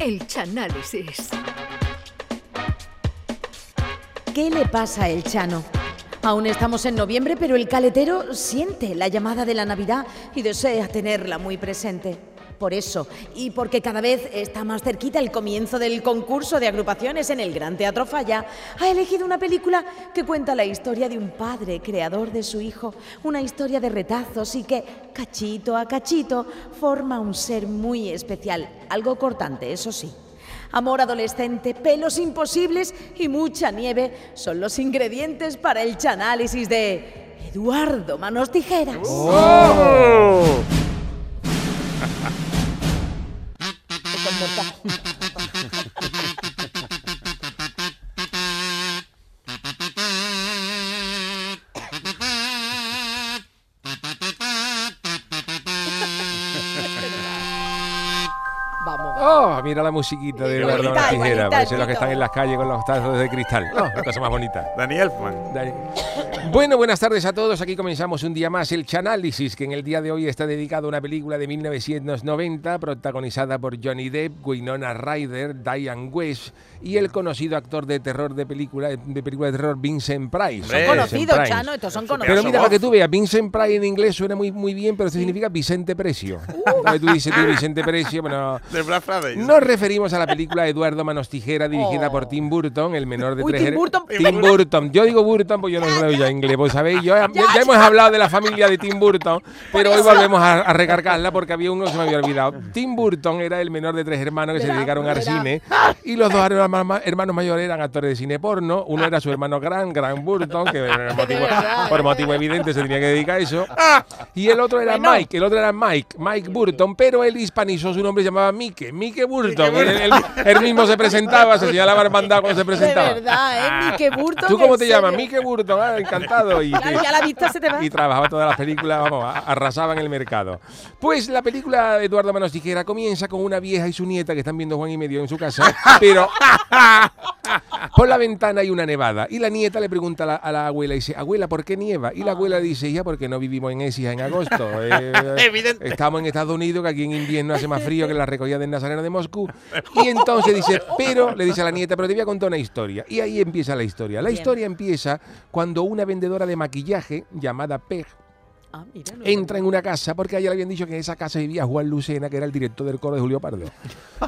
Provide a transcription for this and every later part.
El Chanálisis. ¿Qué le pasa El Chano? Aún estamos en noviembre, pero el caletero siente la llamada de la Navidad y desea tenerla muy presente. Por eso, y porque cada vez está más cerquita el comienzo del concurso de agrupaciones en el Gran Teatro Falla, ha elegido una película que cuenta la historia de un padre creador de su hijo, una historia de retazos y que, cachito a cachito, forma un ser muy especial, algo cortante, eso sí. Amor adolescente, pelos imposibles y mucha nieve son los ingredientes para el chanálisis de Eduardo Manos Tijeras. Vamos. Oh, mira la musiquita de Eduardo Tijera. igualita, Parece los que están en las calles con los tazos de cristal. Oh, qué cosa más bonita. Danny Elfman. Dale. Bueno, buenas tardes a todos. Aquí comenzamos un día más el Chanálisis, que en el día de hoy está dedicado a una película de 1990 protagonizada por Johnny Depp, Winona Ryder, Diane West y el conocido actor de terror de película de película de terror Vincent Price. Hombre, Vincent Conocido, Price. Chano, estos son Pero conocidos. mira, para que tú veas, Vincent Price en inglés suena muy, muy bien, pero esto significa Vicente Precio. Entonces tú dices tú Vicente Precio, bueno, nos referimos a la película Eduardo Manos Tijera, dirigida Oh. por Tim Burton, el menor de Uy, tres Tim Burton. Tim Burton. Yo digo Burton porque yo no sé ya inglés, pues sabéis, yo, ya, ya hemos hablado de la familia de Tim Burton, pero hoy volvemos a, a recargarla porque había uno que se me había olvidado. Tim Burton era el menor de tres hermanos que se dedicaron al cine y los dos hermanos, mayores eran actores de cine porno. Uno era su hermano Gran, Gran Burton, que por motivo, por motivo evidente se tenía que dedicar a eso. Y el otro era Bueno. Mike, el otro era Mike, Mike Burton, pero él hispanizó su nombre, se llamaba Mike, Mike Burton. Él, él- él mismo se presentaba, se señalaba hermandad cuando se De presentaba. verdad, ¿eh? Mike Burton. ¿Tú cómo te llamas? serio. Mike Burton, ah, encantado. Y, Claro, ya la vista se te va. y trabajaba todas las películas, vamos, a- arrasaba en el mercado. Pues la película de Eduardo Manos Tijera comienza con una vieja y su nieta que están viendo Juan y medio en su casa, pero por la ventana hay una nevada y la nieta le pregunta a la, a la abuela y dice, abuela, ¿por qué nieva? Y la abuela dice, ya, porque no vivimos en Écija en agosto. Eh, Evidente. Estamos en Estados Unidos, que aquí en invierno hace más frío que la recogida del Nazareno de Moscú. Y entonces dice, pero, le dice a la nieta, pero te voy a contar una historia. Y ahí empieza la historia. La Bien. historia empieza cuando una vendedora de maquillaje llamada Peg Ah, mira, no entra en una casa porque a ella le habían dicho que en esa casa vivía Juan Lucena, que era el director del coro de Julio Pardo.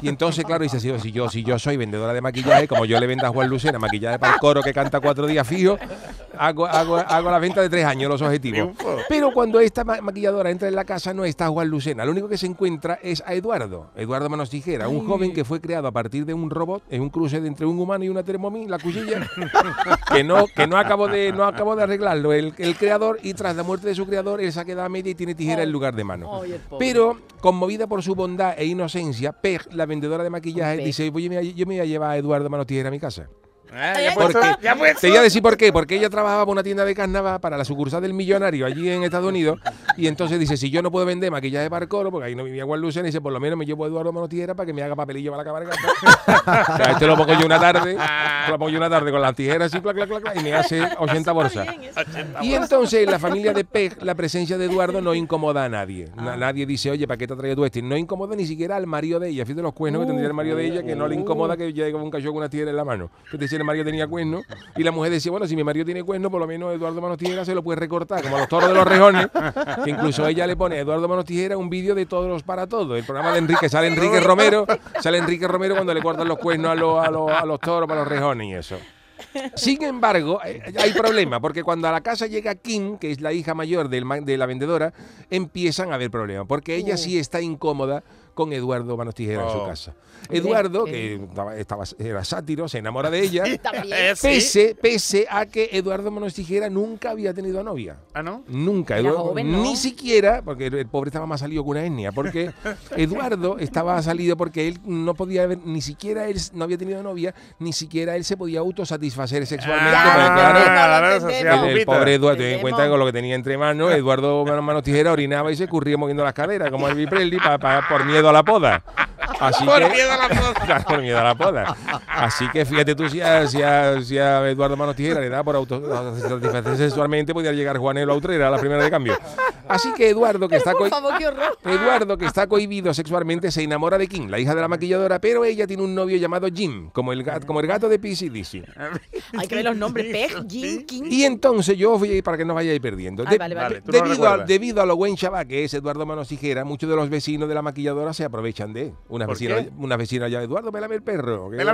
Y entonces, claro, dice, si, si yo, si yo soy vendedora de maquillaje, como yo le vendo a Juan Lucena maquillaje para el coro que canta cuatro días fijo, hago, hago, hago la venta de tres años, los objetivos. Pero cuando esta ma- maquilladora entra en la casa no está Juan Lucena, lo único que se encuentra es a Eduardo, Eduardo Manos Tijera, un joven que fue creado a partir de un robot, en un cruce de entre un humano y una termomí, la cuchilla, que no, que no acabó de, no acabó de arreglarlo el, el creador y tras la muerte de su creador él se ha quedado a media y tiene tijera en lugar de mano. Pero, conmovida por su bondad e inocencia, Peg, la vendedora de maquillaje, dice, oye, yo me voy a llevar a Eduardo Manos Tijera a mi casa. Ah, ya Porque ya puesto. te voy a decir por qué, porque ella trabajaba para una tienda de carnaval para la sucursal del millonario allí en Estados Unidos y entonces dice, si yo no puedo vender maquillaje para el coro, porque ahí no vivía Juan Lucena, dice, por lo menos me llevo a Eduardo Manotijera para que me haga papelillo para la cabalgata. o sea, este lo pongo yo una tarde, lo pongo yo una tarde con las tijeras así, clac, clac, clac, y me hace 80 bolsas. Y entonces en la familia de Peg, la presencia de Eduardo no incomoda a nadie. Na- Nadie dice, oye, ¿para qué te ha traído tú este? No incomoda ni siquiera al marido de ella. Fíjate los cuernos que tendría el marido de ella, que no le incomoda que llegue con un cachorro con una tijera en la mano. Que el marido tenía cuernos. Y la mujer decía, bueno, si mi marido tiene cuernos, por lo menos Eduardo Manos Tijera se lo puede recortar, como a los toros de los rejones. Que incluso ella le pone a Eduardo Manos Tijera un vídeo de todos los para todos. El programa de Enrique, sale Enrique Romero, sale Enrique Romero cuando le cortan los cuernos a los, a los, a los toros para los rejones y eso. Sin embargo, eh, hay problema, porque cuando a la casa llega Kim, que es la hija mayor de la vendedora, empiezan a haber problemas, porque ella sí está incómoda con Eduardo Manos Tijera en su Oh. casa. Eduardo, que estaba, estaba- era sátiro, se enamora de ella. Eh, pese, pese a que Eduardo Manos Tijera nunca había tenido novia. Ah, ¿no? Nunca, Eduardo- joven, ¿no? ni siquiera, porque el, el pobre estaba más salido que una etnia, porque Eduardo estaba salido porque él no podía haber, ni siquiera él no había tenido novia, ni siquiera él se podía autosatisfacer sexualmente. Ah, porque, claro, el, el pobre Eduardo, ten en cuenta que con lo que tenía entre manos, Eduardo Manos, Manos Tijera orinaba y se curría moviendo las caderas, como pa- pa- por miedo a la poda. Así Por que, miedo a la poda. Por miedo a la poda. Así que fíjate tú, si a, si a- si a Eduardo Manos Tijera le da por autosatisfacerse sexualmente, podría llegar Juanelo a Utrera a la primera de cambio. Así que Eduardo, que está Por coi- favor, qué horror. Eduardo, que está cohibido sexualmente, se enamora de Kim, la hija de la maquilladora, pero ella tiene un novio llamado Jim, como el, gato, como el gato de PCDC. Hay que ver los nombres. Peg, Jin, King. Y entonces yo fui para que no vayáis perdiendo. Ay, vale, vale. Vale, tú no debido, a, debido a lo buen chaval que es Eduardo Manos Tijera, muchos de los vecinos de la maquilladora se aprovechan de él. Unas ¿Por vecinas, unas vecinas ya, Eduardo, pélame el perro. que- el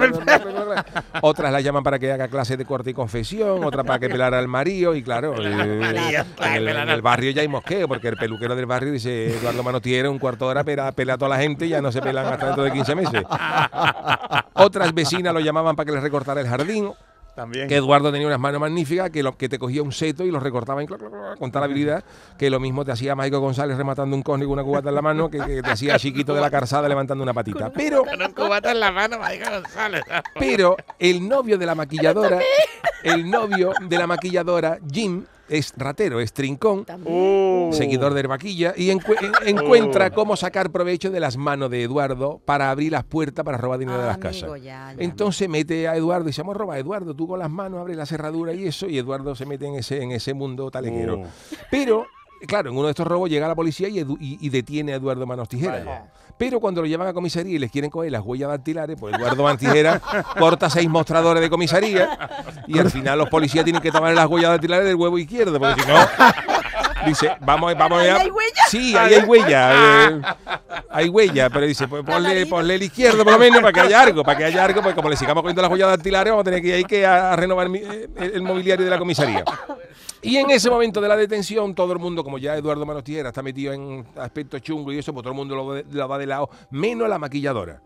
Otras la llaman para que haga clases de corte y confesión, otras para que pelara al marido y claro, eh, en, el, en barrio ya hay mosqueo, porque el peluquero del barrio dice, Eduardo Manos Tijera, un cuarto de hora pela, pela a toda la gente y ya no se pelan hasta dentro de 15 meses. Otras vecinas lo llamaban para que les recortara el jardín. También. Que Eduardo tenía unas manos magníficas, que, lo, que te cogía un seto y lo recortaba en con tal habilidad, que lo mismo te hacía Mágico González rematando un cosne con una cubata en la mano, que, que te hacía chiquito de la calzada levantando una patita. Pero, Con un cubata en la mano, Mágico González. pero el novio de la maquilladora, el novio de la maquilladora, Jim, es ratero, es trincón, Uh. seguidor de vaquilla, y en- encuentra cómo sacar provecho de las manos de Eduardo para abrir las puertas para robar dinero de las Amigo, casas. ya, ya. Entonces mete a Eduardo y dice, vamos a robar, Eduardo, tú con las manos abres la cerradura y eso, y Eduardo se mete en ese, en ese mundo taleguero. Oh. Pero, claro, en uno de estos robos llega la policía y, Edu- y- y detiene a Eduardo Manos Tijeras. Vaya. Pero cuando lo llevan a comisaría y les quieren coger las huellas dactilares, pues Eduardo Manos Tijeras corta seis mostradores de comisaría y al final los policías tienen que tomar las huellas dactilares del huevo izquierdo, porque si no... Dice, vamos, vamos ¿Ahí a... hay huella? Sí, ahí hay huella. eh, hay huella, pero dice, pues ponle, ponle el izquierdo por lo menos para que haya algo, para que haya algo, pues como le sigamos cogiendo las huellas dactilares, vamos a tener que ir ahí que a, a renovar mi- eh, el, el mobiliario de la comisaría. Y en ese momento de la detención, todo el mundo, como ya Eduardo Manos Tijera está metido en aspectos chungos y eso, pues todo el mundo lo, lo va de lado, menos la maquilladora.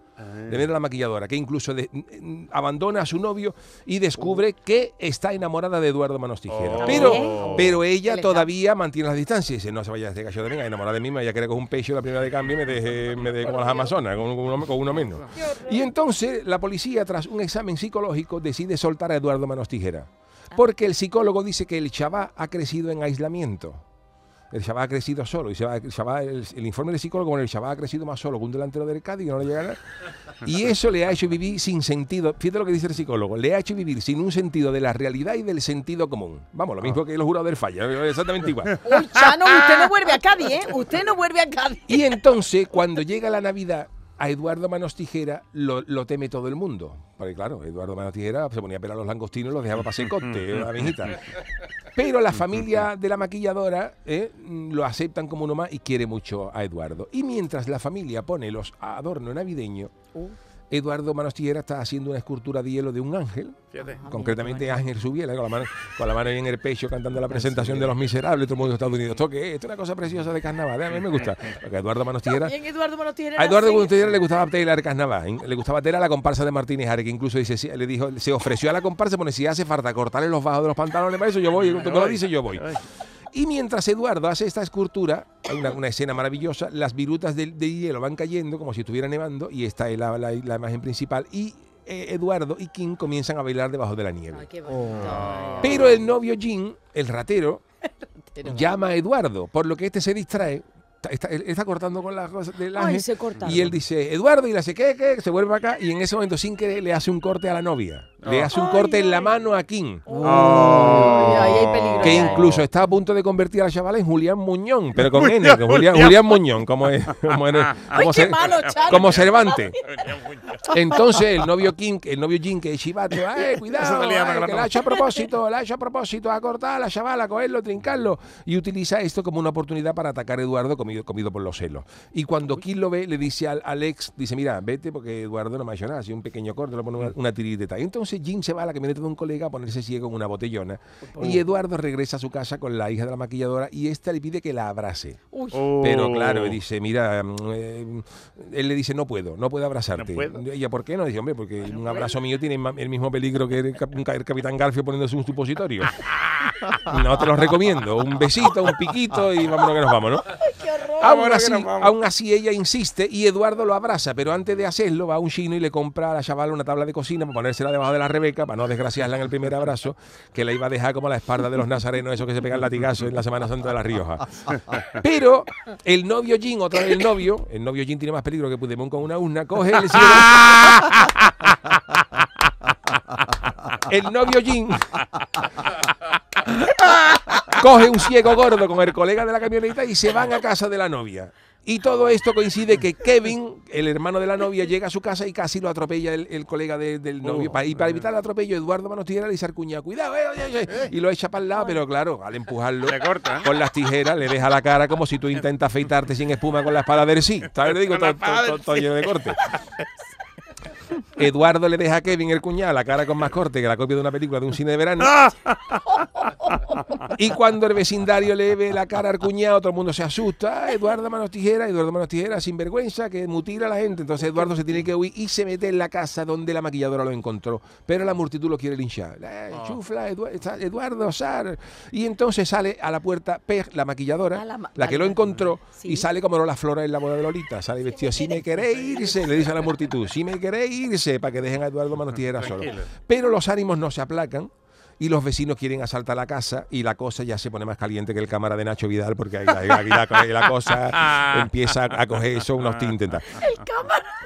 De menos la maquilladora, que incluso de- mm, abandona a su novio y descubre que está enamorada de Eduardo Manos Tijera. Oh. Pero, pero ella todavía mantiene las distancias. y Dice, no se vaya este cacho de mí, enamorada de mí, me vaya a querer coger un pecho la primera de cambio y me deje, me deje como las amazonas, con, con uno, con uno menos. Y entonces la policía, tras un examen psicológico, decide soltar a Eduardo Manos Tijera. Porque el psicólogo dice que el chaval ha crecido en aislamiento. El chaval ha crecido solo. Y se va- el, el- informe del psicólogo, bueno, el chaval ha crecido más solo que un delantero del Cádiz, que no le llega nada. Y eso le ha hecho vivir sin sentido. Fíjate lo que dice el psicólogo. Le ha hecho vivir sin un sentido de la realidad y del sentido común. Vamos, lo mismo que los jurados del falla. Exactamente igual. Uy, Chano, usted no vuelve a Cádiz, ¿eh? Usted no vuelve a Cádiz. Y entonces, cuando llega la Navidad, a Eduardo Manos Tijera lo, lo teme todo el mundo. Porque claro, Eduardo Manos Tijera se ponía a pelar los langostinos y los dejaba para secote, la viejita. Pero la familia de la maquilladora eh, mm, lo aceptan como uno más y quiere mucho a Eduardo. Y mientras la familia pone los adornos navideños, Eduardo Manos Tijera está haciendo una escultura de hielo de un ángel, Fíjate. concretamente Ángel Subiela, con la mano, con la mano ahí en el pecho cantando la presentación de Los Miserables, todo el mundo de Estados Unidos. ¿Esto qué es? Esto es una cosa preciosa de carnaval, a mí me gusta. Porque Eduardo Manos Tijera... Bien, Eduardo A Eduardo así. Manos Tijera le gustaba el carnaval, ¿eh? le gustaba Tela la comparsa de Martínez Are, que incluso dice, le dijo, se ofreció a la comparsa, pone si hace falta cortarle los bajos de los pantalones para eso, yo voy, tú me lo dices, yo voy. Y mientras Eduardo hace esta escultura, hay una, una escena maravillosa, las virutas de, de hielo van cayendo como si estuviera nevando y esta es la, la- la imagen principal y eh, Eduardo y King comienzan a bailar debajo de la nieve. Ay, qué bonito. Ay, Pero el novio Jim, el ratero, llama a Eduardo, por lo que este se distrae. Está, está- él está cortando con las cosas del Ay, ángel. se cortaron. y él dice, Eduardo, y le hace, ¿qué, qué? Se vuelve acá y en ese momento, sin querer, le hace un corte a la novia. Le hace un Ay, corte en la ay. mano a King. Ay, ay, hay peligro. Que ya, ¿eh? incluso está a punto de convertir a la chavala en Julián Muñón, pero con N, con Julián, Julián. Muñón, como, es, como, Ay, como qué Cer- malo, como Cervantes. Entonces el novio King, el novio Jim, que es chivato, ¡ay, Eso cuidado! ay, la que la ha hecho a propósito, la ha hecho a propósito, a cortar a la chavala, a cogerlo, trincarlo. Y utiliza esto como una oportunidad para atacar a Eduardo comido, comido por los celos. Y cuando King lo ve, le dice al, al ex, dice, mira, vete porque Eduardo no me ha hecho nada, así un pequeño corte, le pone una, una tiriteta. Y entonces Jim se va a la camioneta de un colega a ponerse ciego en una botellona. Y Eduardo regresa a su casa con la hija de la maquilladora y esta le pide que la abrace. Oh. Pero claro, dice, mira, mm, eh, él le dice, no puedo, no puedo abrazarte. No puedo. Ella, ¿por qué no? Dice, hombre, porque un abrazo mío tiene el mismo peligro que el, cap- el capitán Garfio poniéndose un supositorio. no te lo recomiendo. Un besito, un piquito y vámonos que nos vamos, ¿no? Horror. Aún así, aún así ella insiste y Eduardo lo abraza, pero antes de hacerlo va a un chino y le compra a la chavala una tabla de cocina para ponérsela debajo de la Rebeca, para no desgraciarla en el primer abrazo, que la iba a dejar como la espalda de los nazarenos, esos que se pegan latigazos en la Semana Santa de La Rioja. Pero el novio Jin, otra vez el novio, el novio Jin tiene más peligro que Puigdemont con una urna, coge el. El novio Jin coge un ciego gordo con el colega de la camioneta y se van a casa de la novia. Y todo esto coincide que Kevin, el hermano de la novia, llega a su casa y casi lo atropella el, el colega de- del novio. Pa- y para evitar el atropello, Eduardo Manos Tijeras le dice al cuñado, cuidado, eh, oye", y lo echa para el lado, pero claro, al empujarlo Le corta, ¿eh? con las tijeras, le deja la cara como si tú intentas afeitarte sin espuma con la espada del sí. ¿Sabes? Digo, todo lleno de corte. Eduardo le deja a Kevin, el cuñado, la cara con más corte que la copia de una película de un cine de verano. Y cuando el vecindario le ve la cara al cuñado, todo el mundo se asusta. Ah, Eduardo Manos Tijera, Eduardo Manos Tijera, sin vergüenza, que mutila a la gente. Entonces Eduardo se tiene que huir y se mete en la casa donde la maquilladora lo encontró. Pero la multitud lo quiere linchar. Eh, Chufla, Edu- está Eduardo Sar. Y entonces sale a la puerta Peg, la maquilladora, Ah, la ma- la que lo encontró, Sí. y sale como la flora en la boda de Lolita. Sale vestido, si me queréis irse, le dice a la multitud, si me queréis irse, para que dejen a Eduardo Manos Tijera solo. Pero los ánimos no se aplacan y los vecinos quieren asaltar la casa y la cosa ya se pone más caliente que el cámara de Nacho Vidal porque ahí, ahí- ahí la, la cosa empieza a coger eso unos tintes. tal.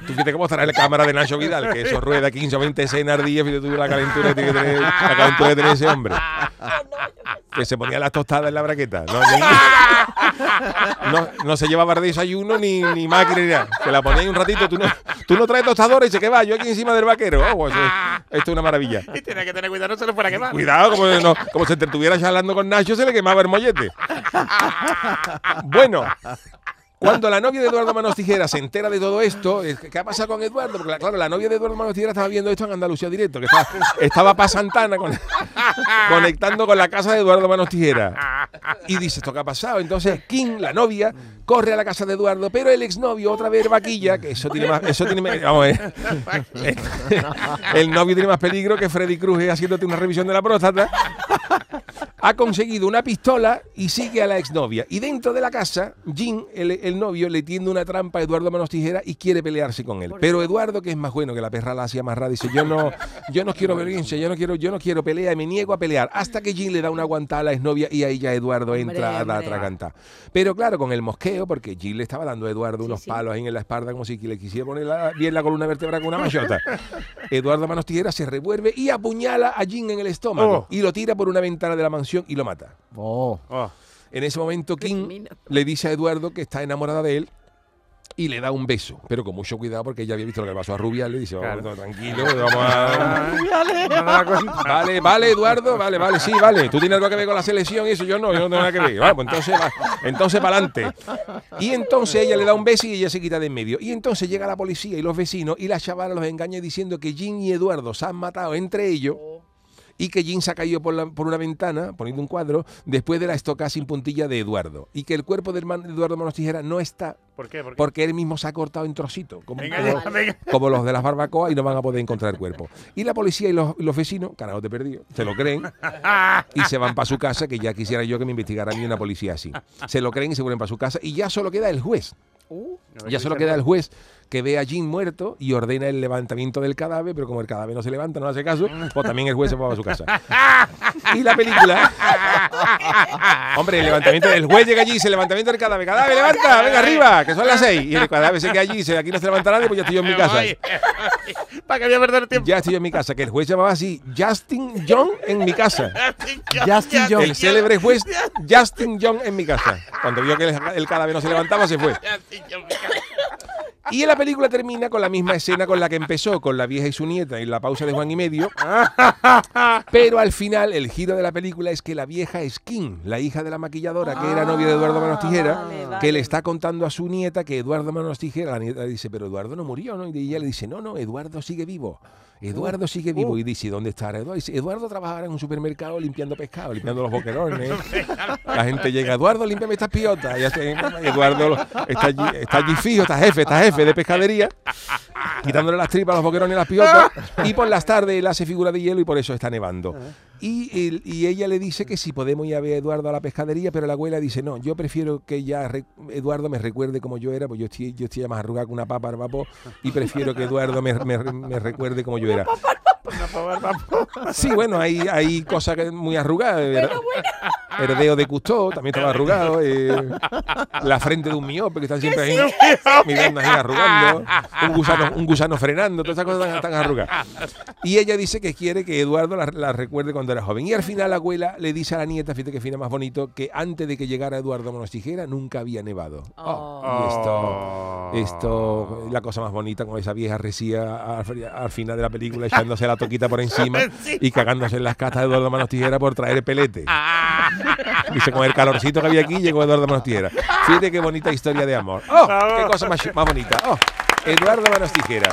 ¿Tú fíjate cómo estará el cámara de Nacho Vidal? Que eso rueda 15 o 20 escenas al día y tú la calentura que tiene que tener, la calentura que tiene ese hombre. Que se ponía las tostadas en la braqueta. No, ni- no, no se llevaba de desayuno ni, ni máquina ni nada. Que la ponía ahí un ratito. Tú no, tú no traes tostadora y dice que va, yo aquí encima del vaquero. Oh, pues, eh, esto es una maravilla. Y tiene que tener cuidado, no se le fuera a quemar. Cuidado, como, no, como si entretuviera charlando con Nacho, se le quemaba el mollete. Bueno, cuando la novia de Eduardo Manos Tijeras se entera de todo esto, es que, ¿qué ha pasado con Eduardo? Porque la- claro, la novia de Eduardo Manos Tijeras estaba viendo esto en Andalucía Directo, que estaba, estaba para Santana con- conectando con la casa de Eduardo Manos Tijeras. Y dice, ¿esto qué ha pasado? Entonces Kim, la novia, corre a la casa de Eduardo, pero el exnovio otra vez vaquilla, que eso tiene más, eso tiene, más- vamos ver, el novio tiene más peligro que Freddy Cruz haciéndote una revisión de la próstata. Ha conseguido una pistola y sigue a la exnovia. Y dentro de la casa, Jim, el, el novio, le tiende una trampa a Eduardo Manos Tijera y quiere pelearse con él. Pero Eduardo, que es más bueno que la perra la hacía amarrada, dice, yo no, yo no quiero violencia, yo no quiero, yo no quiero pelea y me niego a pelear. Hasta que Jim le da una aguantada a la exnovia y ahí ya Eduardo Hombre, entra a la hombre. atragantar. Pero claro, con el mosqueo, porque Jim le estaba dando a Eduardo Sí, unos sí. palos ahí en la espalda como si le quisiera poner la- bien la columna vertebral con una machota. Eduardo Manos Tijera se revuelve y apuñala a Jim en el estómago Oh. y lo tira por una ventana de la mansión y lo mata. Oh. Oh. En ese momento King Termina. le dice a Eduardo que está enamorada de él y le da un beso, pero con mucho cuidado porque ella había visto lo que le pasó a Rubial, le dice, vamos, Claro. tranquilo, vamos a... Vale, vale, Eduardo, vale, vale, sí, vale. Tú tienes algo que ver con la selección y eso yo no, yo no tengo nada que ver. Vale, pues entonces, va, entonces para adelante. Y entonces ella le da un beso y ella se quita de en medio. Y entonces llega la policía y los vecinos y la chavala los engaña diciendo que Jim y Eduardo se han matado entre ellos y que Jim se ha caído por, la- por una ventana, poniendo un cuadro, después de la estocada sin puntilla de Eduardo. Y que el cuerpo de Eduardo Manos Tijera no está ¿Por qué? ¿Por qué? porque él mismo se ha cortado en trocitos, como, los de las barbacoas, y no van a poder encontrar el cuerpo. Y la policía y los, vecinos, carajo te perdido, se lo creen y se van para su casa, que ya quisiera yo que me investigara a mí una policía así. Se lo creen y se vuelven para su casa y ya solo queda el juez. Ya solo queda el juez que ve a Jim muerto y ordena el levantamiento del cadáver, pero como el cadáver no se levanta, no hace caso, pues también el juez se va a su casa. Y la película. Hombre, el levantamiento del juez llega allí y dice: levantamiento del cadáver, cadáver, levanta, venga arriba, que son las seis. Y el cadáver se queda allí y dice: aquí no se levanta nadie, pues ya estoy yo en mi casa. Para que voy a perder tiempo. Ya estoy yo en mi casa, que el juez llamaba así: Justin John en mi casa. Justin John. El célebre juez Justin John en mi casa. Cuando vio que el, el cadáver no se levantaba, se fue. Y la película termina con la misma escena con la que empezó, con la vieja y su nieta y la pausa de Juan y medio. Pero al final, el giro de la película es que la vieja es Kim, la hija de la maquilladora, que era novia de Eduardo Manos Tijera, vale, vale. que le está contando a su nieta que Eduardo Manos Tijera, la nieta le dice, pero Eduardo no murió, ¿no? Y ella le dice, no, no, Eduardo sigue vivo. Eduardo sigue vivo. Y dice, ¿dónde está Eduardo? Dice, Eduardo trabajaba en un supermercado limpiando pescado, limpiando los boquerones. La gente llega, Eduardo, límpiame estas piotas. Y hace- Eduardo está allí, está allí fijo, está jefe, está jefe de pescadería. quitándole las tripas, los boquerones y las piotas. Y por las tardes él hace figura de hielo y por eso está nevando. Y, él- y ella le dice que si podemos ir a ver a Eduardo a la pescadería, pero la abuela dice, no, yo prefiero que ya re- Eduardo me recuerde como yo era, pues yo estoy, yo estoy ya más arrugado que una papa al vapor y prefiero que Eduardo me, me- me recuerde como yo era. Sí, bueno, hay, hay cosas que muy arrugadas. ¿verdad? El dedo de Custó también estaba arrugado. eh, la frente de un miope que están siempre ahí mirando ahí arrugando. Un gusano, un gusano frenando, todas esas cosas están, están arrugadas. Y ella dice que quiere que Eduardo la, la recuerde cuando era joven. Y al final la abuela le dice a la nieta, fíjate que fina más bonito, que antes de que llegara Eduardo Monos Tijera nunca había nevado. Y esto, esto, la cosa más bonita con esa vieja resía al, al final de la película echándose la toquita por encima y cagándose en las castas de Eduardo Manos Tijera por traer el pelete. Dice, con el calorcito que había aquí llegó Eduardo Manos Tijera. Fíjate qué bonita historia de amor. ¡Oh! ¡Qué cosa más, más bonita! ¡Oh! Eduardo Manos Tijera.